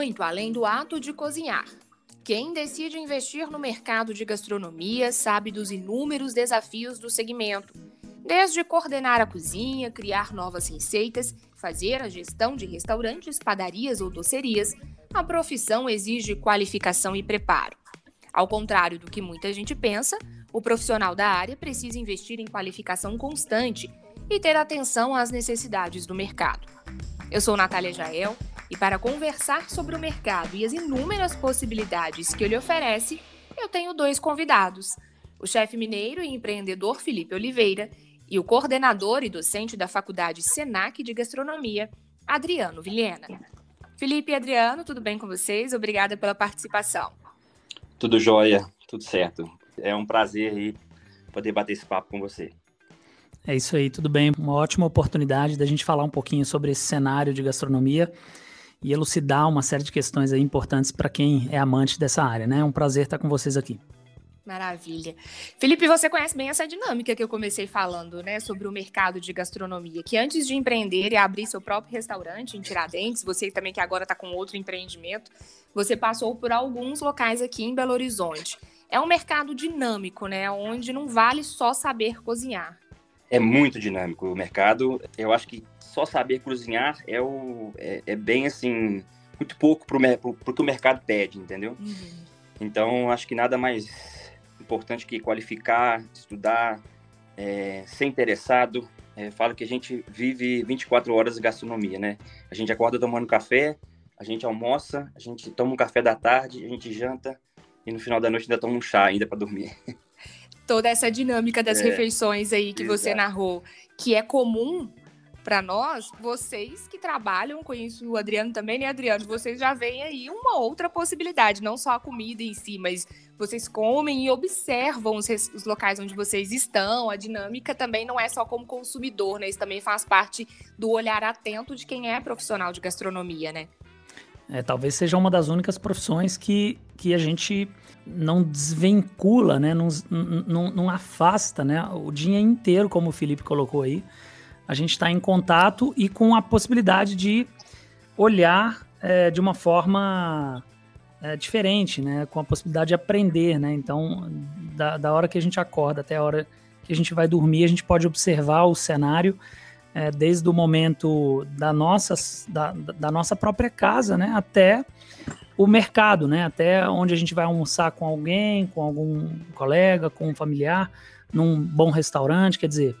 muito além do ato de cozinhar. Quem decide investir no mercado de gastronomia sabe dos inúmeros desafios do segmento, desde coordenar a cozinha, criar novas receitas, fazer a gestão de restaurantes, padarias ou docerias, a profissão exige qualificação e preparo. Ao contrário do que muita gente pensa, o profissional da área precisa investir em qualificação constante e ter atenção às necessidades do mercado. Eu sou Natália Jael e para conversar sobre o mercado e as inúmeras possibilidades que ele oferece, eu tenho dois convidados: o chefe mineiro e empreendedor Felipe Oliveira e o coordenador e docente da Faculdade Senac de Gastronomia, Adriano Vilhena. Felipe e Adriano, tudo bem com vocês? Obrigada pela participação. Tudo jóia, tudo certo. É um prazer aí poder bater esse papo com você. É isso aí, tudo bem. Uma ótima oportunidade da gente falar um pouquinho sobre esse cenário de gastronomia e elucidar uma série de questões importantes para quem é amante dessa área, né? É um prazer estar com vocês aqui. Maravilha. Felipe, você conhece bem essa dinâmica que eu comecei falando, né, sobre o mercado de gastronomia, que antes de empreender e abrir seu próprio restaurante em Tiradentes, você também que agora está com outro empreendimento, você passou por alguns locais aqui em Belo Horizonte. É um mercado dinâmico, né, onde não vale só saber cozinhar. É muito dinâmico o mercado. Eu acho que só saber cozinhar é, o, é, é bem assim, muito pouco para o que o mercado pede, entendeu? Uhum. Então, acho que nada mais importante que qualificar, estudar, é, ser interessado. É, falo que a gente vive 24 horas de gastronomia, né? A gente acorda tomando café, a gente almoça, a gente toma um café da tarde, a gente janta e no final da noite ainda toma um chá ainda para dormir. Toda essa dinâmica das é, refeições aí que exato. você narrou, que é comum para nós, vocês que trabalham com isso, o Adriano também, né, Adriano? Vocês já veem aí uma outra possibilidade, não só a comida em si, mas vocês comem e observam os, os, locais onde vocês estão. A dinâmica também não é só como consumidor, né? Isso também faz parte do olhar atento de quem é profissional de gastronomia, né? É, talvez seja uma das únicas profissões que, que a gente não desvincula, né? Não, não, não afasta, né? O dia inteiro, como o Felipe colocou aí a gente está em contato e com a possibilidade de olhar é, de uma forma é, diferente, né? Com a possibilidade de aprender, né? Então, da, da hora que a gente acorda até a hora que a gente vai dormir, a gente pode observar o cenário é, desde o momento da nossa, da, da nossa própria casa, né? Até o mercado, né? Até onde a gente vai almoçar com alguém, com algum colega, com um familiar, num bom restaurante, quer dizer,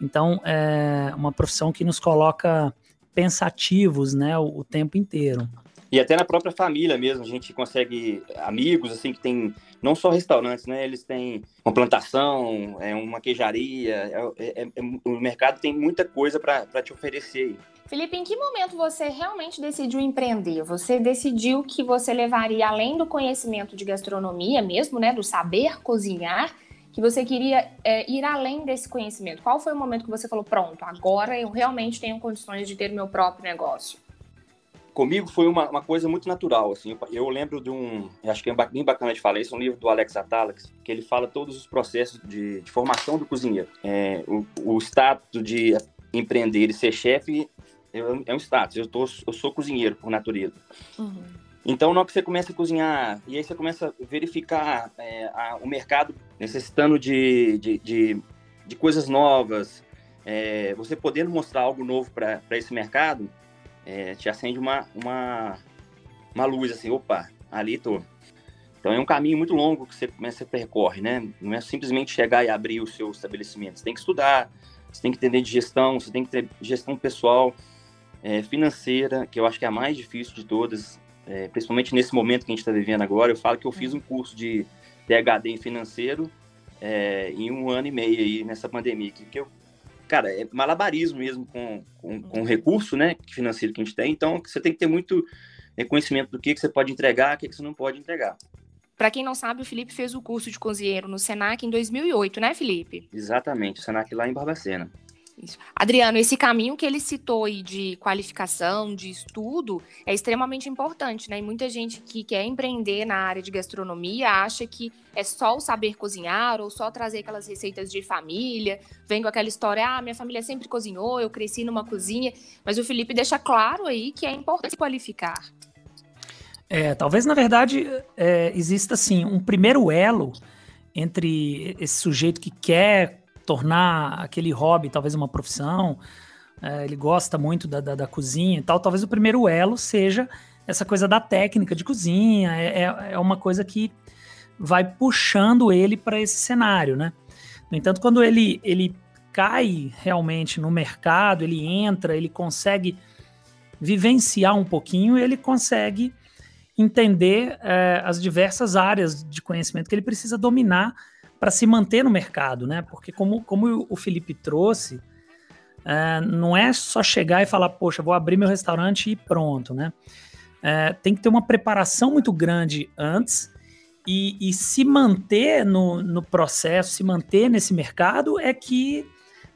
então, é uma profissão que nos coloca pensativos, né, o, o tempo inteiro. E até na própria família mesmo, a gente consegue amigos assim que tem não só restaurantes, né? Eles têm uma plantação, é uma queijaria, é, é, é, o mercado tem muita coisa para te oferecer. Felipe, em que momento você realmente decidiu empreender? Você decidiu que você levaria além do conhecimento de gastronomia mesmo, né, do saber cozinhar, que você queria é, ir além desse conhecimento? Qual foi o momento que você falou, pronto, agora eu realmente tenho condições de ter meu próprio negócio? Comigo foi uma, uma coisa muito natural, assim, eu lembro de um, acho que é bem bacana de falar isso, um livro do Alex Atalax, que ele fala todos os processos de, de formação do cozinheiro. É, o, o status de empreender e ser chefe é, é um status, eu, tô, eu sou cozinheiro por natureza. Uhum. Então, na hora que você começa a cozinhar, e aí você começa a verificar é, a, o mercado necessitando de, de, de, de coisas novas, é, você podendo mostrar algo novo para esse mercado, é, te acende uma, uma, uma luz, assim, opa, ali tô. Então, é um caminho muito longo que você começa a percorre, né? Não é simplesmente chegar e abrir o seu estabelecimento. Você tem que estudar, você tem que entender de gestão, você tem que ter gestão pessoal, é, financeira, que eu acho que é a mais difícil de todas é, principalmente nesse momento que a gente está vivendo agora, eu falo que eu fiz um curso de PhD em financeiro é, em um ano e meio aí nessa pandemia, que, que eu, cara, é malabarismo mesmo com, com, com o recurso, né, financeiro que a gente tem, então você tem que ter muito conhecimento do que, que você pode entregar, o que, que você não pode entregar. Para quem não sabe, o Felipe fez o curso de cozinheiro no Senac em 2008, né, Felipe? Exatamente, o Senac lá em Barbacena. Isso. Adriano, esse caminho que ele citou aí de qualificação, de estudo, é extremamente importante, né? E muita gente que quer empreender na área de gastronomia acha que é só o saber cozinhar ou só trazer aquelas receitas de família, vem com aquela história, ah, minha família sempre cozinhou, eu cresci numa cozinha, mas o Felipe deixa claro aí que é importante qualificar. É, talvez na verdade é, exista assim um primeiro elo entre esse sujeito que quer tornar aquele hobby talvez uma profissão, é, ele gosta muito da, da, da, cozinha e tal, talvez o primeiro elo seja essa coisa da técnica de cozinha, é, é, é uma coisa que vai puxando ele para esse cenário, né? No entanto, quando ele, ele cai realmente no mercado, ele entra, ele consegue vivenciar um pouquinho, ele consegue entender é, as diversas áreas de conhecimento que ele precisa dominar para se manter no mercado, né? Porque como, como o Felipe trouxe, é, não é só chegar e falar, poxa, vou abrir meu restaurante e pronto, né? É, tem que ter uma preparação muito grande antes e, e se manter no, no processo, se manter nesse mercado é que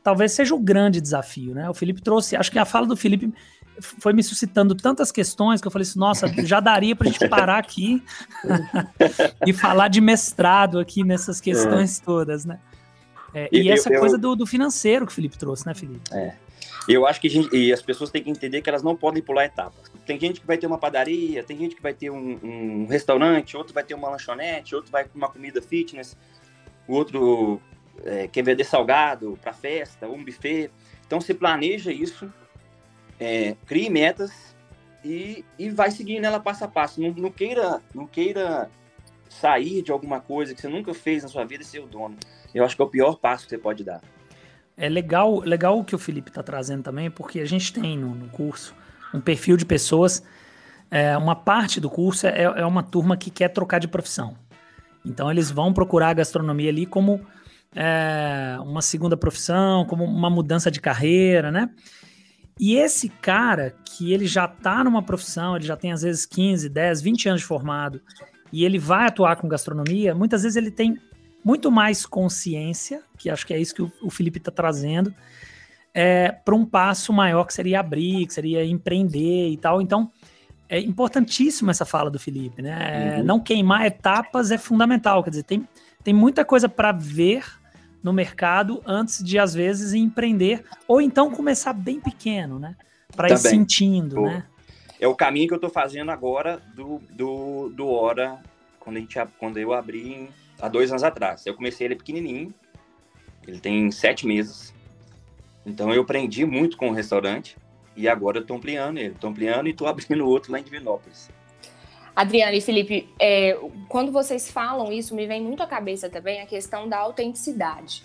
talvez seja o grande desafio, né? O Felipe trouxe, acho que a fala do Felipe foi me suscitando tantas questões que eu falei assim, nossa, já daria para a gente parar aqui e falar de mestrado aqui nessas questões é. todas, né? É, e, e, essa eu, coisa do, do, financeiro que o Felipe trouxe, né, Felipe? É. Eu acho que gente, e as pessoas têm que entender que elas não podem pular etapas. Tem gente que vai ter uma padaria, tem gente que vai ter um, um restaurante, outro vai ter uma lanchonete, outro vai com uma comida fitness, o outro é, quer vender salgado para festa, um buffet. Então você planeja isso é, crie metas e, e vai seguindo ela passo a passo. Não, não, queira, não queira sair de alguma coisa que você nunca fez na sua vida e ser o dono. Eu acho que é o pior passo que você pode dar. É legal, legal o que o Felipe está trazendo também, porque a gente tem no, no curso um perfil de pessoas. É, uma parte do curso é, é uma turma que quer trocar de profissão. Então eles vão procurar a gastronomia ali como é, uma segunda profissão, como uma mudança de carreira, né? E esse cara que ele já está numa profissão, ele já tem às vezes 15, 10, 20 anos de formado, e ele vai atuar com gastronomia, muitas vezes ele tem muito mais consciência, que acho que é isso que o, Felipe está trazendo, é, para um passo maior que seria abrir, que seria empreender e tal. Então, é importantíssimo essa fala do Felipe, né? Uhum. Não queimar etapas é fundamental, quer dizer, tem, tem muita coisa para ver no mercado antes de, às vezes, empreender. Ou então começar bem pequeno, né? Para ir sentindo, né? É o caminho que eu estou fazendo agora do, do, do Hora, quando, a gente, quando eu abri há dois anos atrás. Eu comecei ele pequenininho, ele tem sete meses. Então eu aprendi muito com o restaurante e agora eu estou ampliando ele. Estou ampliando e estou abrindo outro lá em Divinópolis. Adriana e Felipe, é, quando vocês falam isso, me vem muito à cabeça também a questão da autenticidade.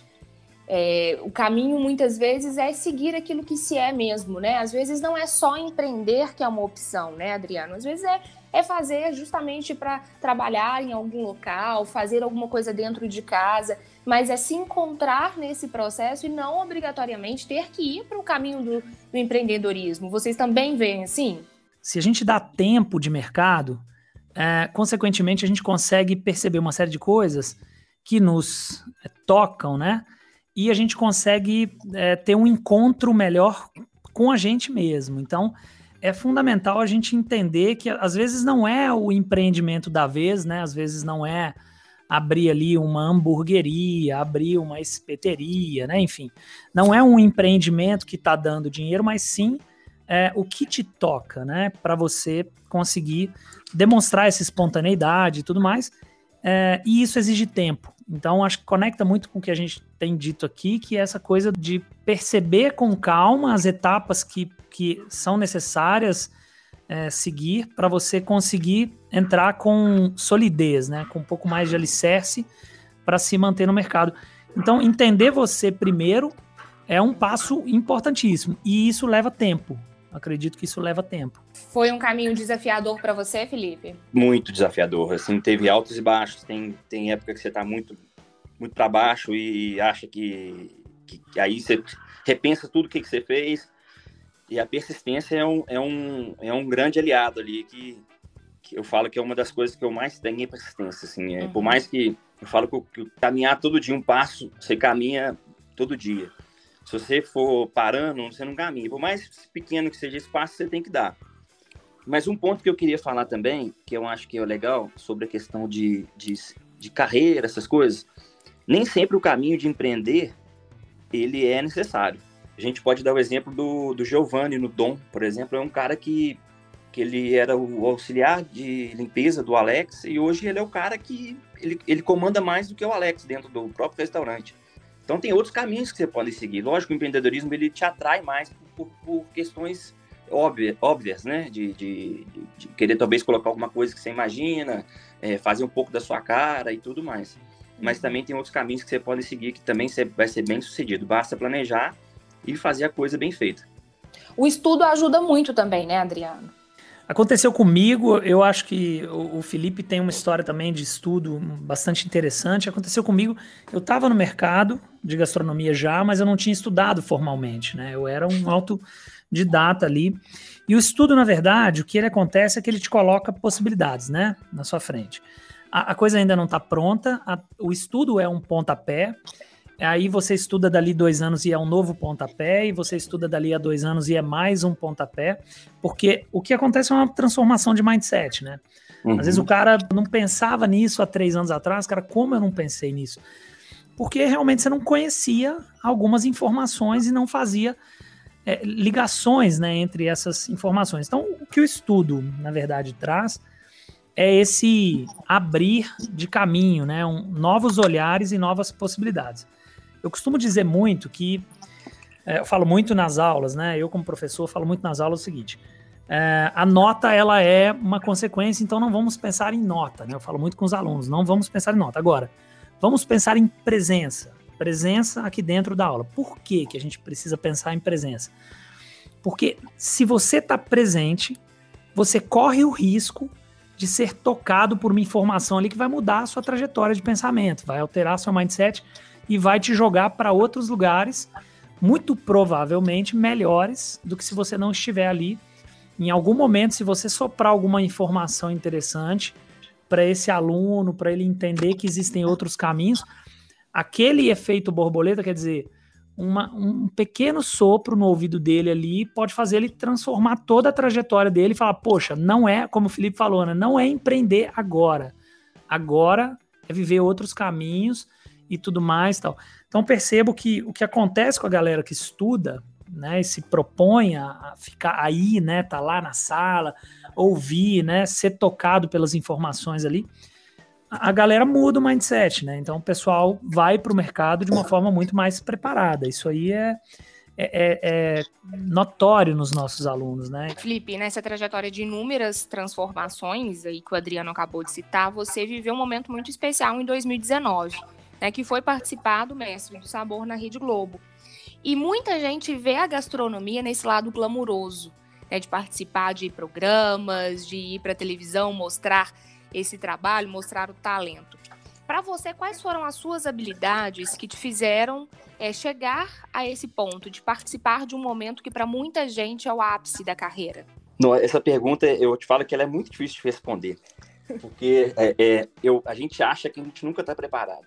É, o caminho muitas vezes é seguir aquilo que se é mesmo, né? Às vezes não é só empreender que é uma opção, né, Adriano? Às vezes é, é fazer justamente para trabalhar em algum local, fazer alguma coisa dentro de casa, mas é se encontrar nesse processo e não obrigatoriamente ter que ir para o caminho do, do empreendedorismo. Vocês também veem assim? Se a gente dá tempo de mercado, é, consequentemente, a gente consegue perceber uma série de coisas que nos é, tocam, né? E a gente consegue é, ter um encontro melhor com a gente mesmo. Então, é fundamental a gente entender que às vezes não é o empreendimento da vez, né? Às vezes não é abrir ali uma hamburgueria, abrir uma espeteria, né? Enfim, não é um empreendimento que está dando dinheiro, mas sim é, o que te toca, né? Para você conseguir demonstrar essa espontaneidade e tudo mais. É, e isso exige tempo. Então, acho que conecta muito com o que a gente tem dito aqui, que é essa coisa de perceber com calma as etapas que, que são necessárias é, seguir para você conseguir entrar com solidez, né? Com um pouco mais de alicerce para se manter no mercado. Então, entender você primeiro é um passo importantíssimo e isso leva tempo. Acredito que isso leva tempo. Foi um caminho desafiador para você, Felipe? Muito desafiador. Assim, teve altos e baixos. Tem, tem época que você está muito, muito para baixo e acha que, que, que, aí você repensa tudo o que, que você fez. E a persistência é um, é um, é um grande aliado ali que, que eu falo que é uma das coisas que eu mais tenho é persistência. Assim, é, uhum. Por mais que eu falo que, que caminhar todo dia um passo, você caminha todo dia. Se você for parando, você não caminha. Por mais pequeno que seja esse passo, você tem que dar. Mas um ponto que eu queria falar também, que eu acho que é legal, sobre a questão de, de, de carreira, essas coisas, nem sempre o caminho de empreender, ele é necessário. A gente pode dar o exemplo do, do Giovanni no Dom, por exemplo, é um cara que que ele era o auxiliar de limpeza do Alex, e hoje ele é o cara que ele, ele comanda mais do que o Alex dentro do próprio restaurante. Então tem outros caminhos que você pode seguir. Lógico que o empreendedorismo ele te atrai mais por, por questões óbvias, óbvias né? De, de, de, querer talvez colocar alguma coisa que você imagina, é, fazer um pouco da sua cara e tudo mais. Mas também tem outros caminhos que você pode seguir que também vai ser bem sucedido. Basta planejar e fazer a coisa bem feita. O estudo ajuda muito também, né, Adriano? Aconteceu comigo, eu acho que o, Felipe tem uma história também de estudo bastante interessante. Aconteceu comigo, eu estava no mercado de gastronomia já, mas eu não tinha estudado formalmente, né? Eu era um autodidata ali. E o estudo, na verdade, o que ele acontece é que ele te coloca possibilidades, né, na sua frente. A, a coisa ainda não está pronta, a, o estudo é um pontapé, Aí você estuda dali dois anos e é um novo pontapé, e você estuda dali a dois anos e é mais um pontapé, porque o que acontece é uma transformação de mindset, né? Uhum. Às vezes o cara não pensava nisso há três anos atrás, cara, como eu não pensei nisso? Porque realmente você não conhecia algumas informações e não fazia é, ligações né, entre essas informações. Então, o que o estudo, na verdade, traz é esse abrir de caminho, né, um, novos olhares e novas possibilidades. Eu costumo dizer muito que, é, eu falo muito nas aulas, né? Eu, como professor, falo muito nas aulas o seguinte: é, a nota ela é uma consequência, então não vamos pensar em nota, né? Eu falo muito com os alunos, não vamos pensar em nota. Agora, vamos pensar em presença. Presença aqui dentro da aula. Por que, que a gente precisa pensar em presença? Porque se você está presente, você corre o risco de ser tocado por uma informação ali que vai mudar a sua trajetória de pensamento, vai alterar seu mindset e vai te jogar para outros lugares, muito provavelmente melhores do que se você não estiver ali. Em algum momento, se você soprar alguma informação interessante para esse aluno, para ele entender que existem outros caminhos, aquele efeito borboleta, quer dizer, uma, um pequeno sopro no ouvido dele ali pode fazer ele transformar toda a trajetória dele e falar: Poxa, não é, como o Felipe falou, né, não é empreender agora. Agora é viver outros caminhos e tudo mais tal. Então percebo que o que acontece com a galera que estuda, né, e se propõe a, ficar aí, né, tá lá na sala, ouvir, né, ser tocado pelas informações ali, a galera muda o mindset, né? Então o pessoal vai para o mercado de uma forma muito mais preparada. Isso aí é, é, é, é, notório nos nossos alunos, né? Felipe, nessa trajetória de inúmeras transformações aí que o Adriano acabou de citar, você viveu um momento muito especial em 2019 né, que foi participar do Mestre do Sabor na Rede Globo. E muita gente vê a gastronomia nesse lado glamuroso, né, de participar de programas, de ir para televisão, mostrar esse trabalho, mostrar o talento. Para você, quais foram as suas habilidades que te fizeram é, chegar a esse ponto de participar de um momento que para muita gente é o ápice da carreira? Não, essa pergunta eu te falo que ela é muito difícil de responder, porque é, é, eu, a gente acha que a gente nunca está preparado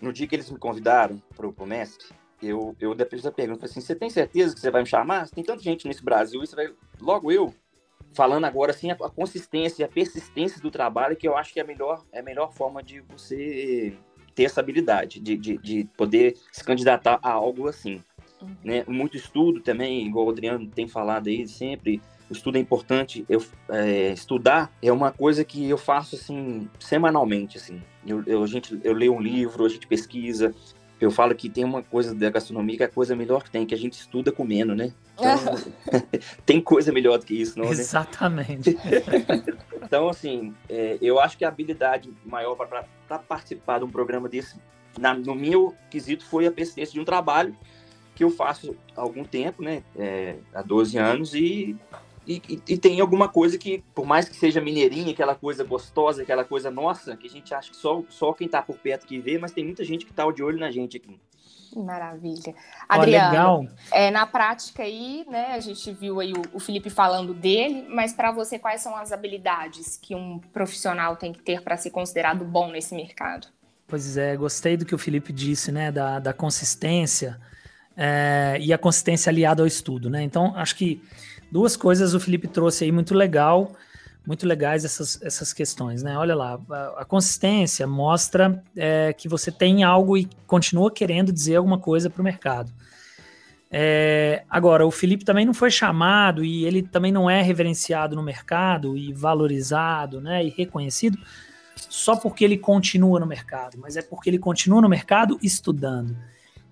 no dia que eles me convidaram para o mestre, eu, eu depois da pergunta, assim, você tem certeza que você vai me chamar? Tem tanta gente nesse Brasil, e você vai... Logo eu, falando agora, assim, a, a consistência e a persistência do trabalho, que eu acho que é a melhor, é a melhor forma de você ter essa habilidade, de, de, de poder se candidatar a algo assim. Uhum. Né? Muito estudo também, igual o Adriano tem falado aí sempre, o estudo é importante. Eu, é, estudar é uma coisa que eu faço assim semanalmente. Assim, eu, eu, a gente, eu leio um livro, a gente pesquisa. Eu falo que tem uma coisa da gastronomia que é a coisa melhor que tem, que a gente estuda comendo, né? Então, tem coisa melhor do que isso, não? Né? Exatamente. então, assim, é, eu acho que a habilidade maior para participar de um programa desse, na, no meu quesito, foi a persistência de um trabalho que eu faço há algum tempo, né? É, há 12 anos, e e, e, e, tem alguma coisa que, por mais que seja mineirinha, aquela coisa gostosa, aquela coisa nossa, que a gente acha que só, só quem tá por perto que vê, mas tem muita gente que tá de olho na gente aqui. Maravilha. Adriano, é, na prática aí, né, a gente viu aí o, o Felipe falando dele, mas para você, quais são as habilidades que um profissional tem que ter para ser considerado bom nesse mercado? Pois é, gostei do que o Felipe disse, né, da, da consistência é, e a consistência aliada ao estudo, né? Então, acho que duas coisas o Felipe trouxe aí muito legal, muito legais essas, essas questões, né? Olha lá, a, a consistência mostra é, que você tem algo e continua querendo dizer alguma coisa para o mercado. É, agora, o Felipe também não foi chamado e ele também não é reverenciado no mercado e valorizado né, e reconhecido só porque ele continua no mercado, mas é porque ele continua no mercado estudando.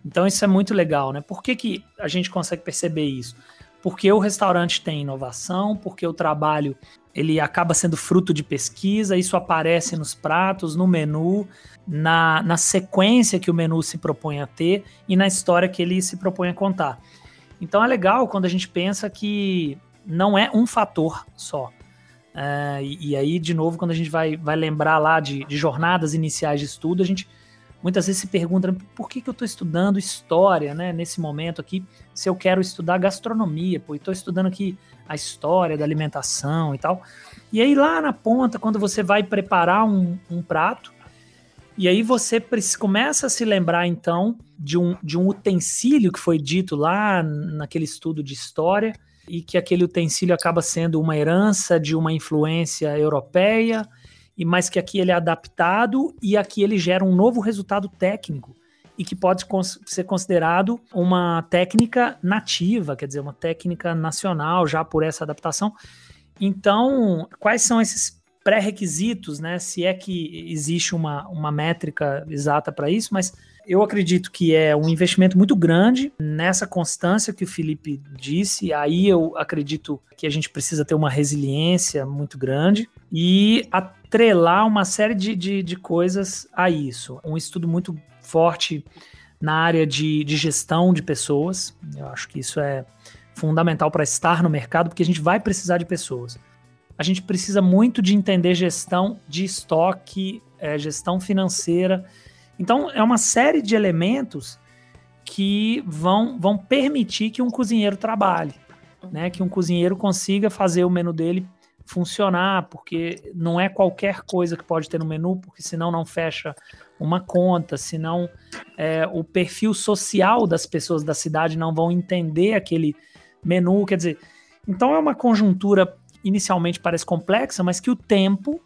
Então isso é muito legal, né? Por que, que a gente consegue perceber isso? Porque o restaurante tem inovação, porque o trabalho ele acaba sendo fruto de pesquisa, isso aparece nos pratos, no menu, na, na sequência que o menu se propõe a ter e na história que ele se propõe a contar. Então é legal quando a gente pensa que não é um fator só. É, e, e, aí, de novo, quando a gente vai, vai lembrar lá de, de, jornadas iniciais de estudo, a gente muitas vezes se pergunta por que, que eu estou estudando história né, nesse momento aqui, se eu quero estudar gastronomia, pô, estou estudando aqui a história da alimentação e tal. E aí, lá na ponta, quando você vai preparar um, um prato, e aí você começa a se lembrar, então, de um, de um utensílio que foi dito lá naquele estudo de história, e que aquele utensílio acaba sendo uma herança de uma influência europeia, e mas que aqui ele é adaptado e aqui ele gera um novo resultado técnico e que pode ser considerado uma técnica nativa, quer dizer, uma técnica nacional já por essa adaptação. Então, quais são esses pré-requisitos, né? Se é que existe uma, uma métrica exata para isso, mas eu acredito que é um investimento muito grande nessa constância que o Felipe disse. Aí eu acredito que a gente precisa ter uma resiliência muito grande e atrelar uma série de, de, de coisas a isso. Um estudo muito forte na área de, de gestão de pessoas. Eu acho que isso é fundamental para estar no mercado, porque a gente vai precisar de pessoas. A gente precisa muito de entender gestão de estoque, é, gestão financeira então, é uma série de elementos que vão, vão permitir que um cozinheiro trabalhe, né? Que um cozinheiro consiga fazer o menu dele funcionar, porque não é qualquer coisa que pode ter no menu, porque senão não fecha uma conta, senão é, o perfil social das pessoas da cidade não vão entender aquele menu, quer dizer, então é uma conjuntura inicialmente parece complexa, mas que o tempo,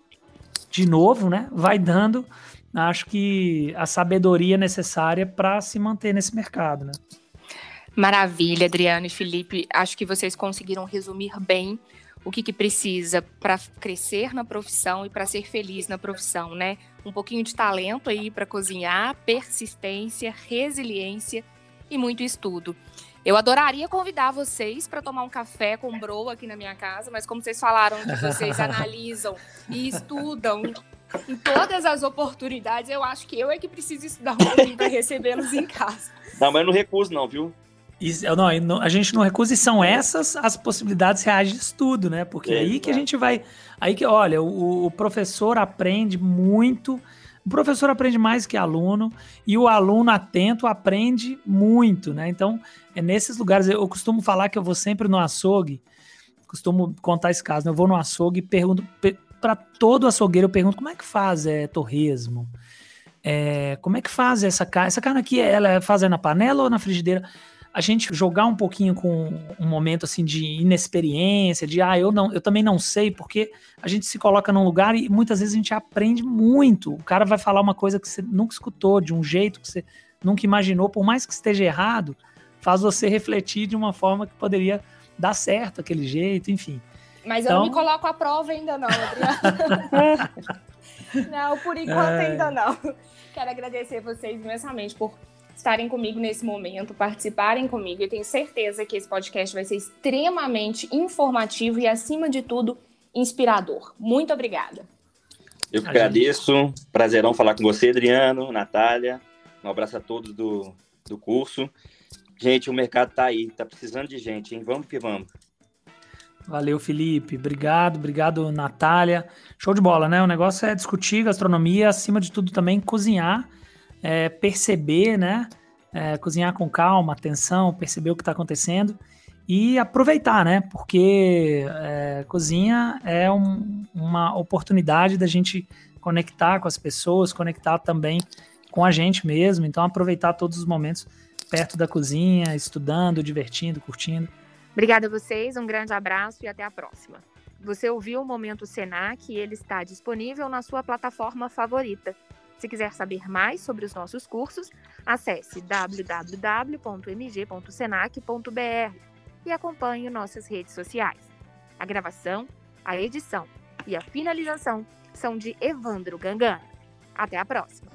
de novo, né, vai dando acho que a sabedoria necessária para se manter nesse mercado, né? Maravilha, Adriano e Felipe. Acho que vocês conseguiram resumir bem o que, que precisa para crescer na profissão e para ser feliz na profissão, né? Um pouquinho de talento aí para cozinhar, persistência, resiliência e muito estudo. Eu adoraria convidar vocês para tomar um café com bro aqui na minha casa, mas como vocês falaram que vocês analisam e estudam em todas as oportunidades, eu acho que eu é que preciso estudar um pouquinho para recebê-los em casa. Não, mas eu não recuso, não, viu? Isso, não, a gente não recusa e são essas as possibilidades reais de estudo, né? Porque é, aí que a gente vai. Aí que, olha, o, o, professor aprende muito. O professor aprende mais que aluno e o aluno atento aprende muito, né? Então, é nesses lugares. Eu costumo falar que eu vou sempre no açougue, costumo contar esse caso, né? Eu vou no açougue e pergunto, para todo açougueiro eu pergunto como é que faz é, torresmo? É, como é que faz essa carne? Essa carne aqui, ela é faz na panela ou na frigideira? A gente jogar um pouquinho com um momento assim de inexperiência, de ah, eu não, eu também não sei, porque a gente se coloca num lugar e muitas vezes a gente aprende muito. O cara vai falar uma coisa que você nunca escutou, de um jeito que você nunca imaginou, por mais que esteja errado, faz você refletir de uma forma que poderia dar certo aquele jeito, enfim. Mas então... eu não me então- coloco à prova ainda não, Adriana. não, por enquanto é... ainda não. Quero agradecer vocês imensamente por estarem comigo nesse momento, participarem comigo. Eu tenho certeza que esse podcast vai ser extremamente informativo e, acima de tudo, inspirador. Muito obrigada. Eu que agradeço. Prazerão falar com você, Adriano, Natália. Um abraço a todos do, do curso. Gente, o mercado está aí, está precisando de gente, hein? Vamos que vamos. Valeu, Felipe. Obrigado, obrigado, Natália. Show de bola, né? O negócio é discutir gastronomia, acima de tudo também cozinhar, é, perceber, né? É, cozinhar com calma, atenção, perceber o que está acontecendo e aproveitar, né? Porque é, cozinha é um, uma oportunidade da gente conectar com as pessoas, conectar também com a gente mesmo. Então, aproveitar todos os momentos perto da cozinha, estudando, divertindo, curtindo. Obrigada a vocês, um grande abraço e até a próxima. Você ouviu o Momento Senac e ele está disponível na sua plataforma favorita. Se quiser saber mais sobre os nossos cursos, acesse www.mg.senac.br e acompanhe nossas redes sociais. A gravação, a edição e a finalização são de Evandro Gangana. Até a próxima!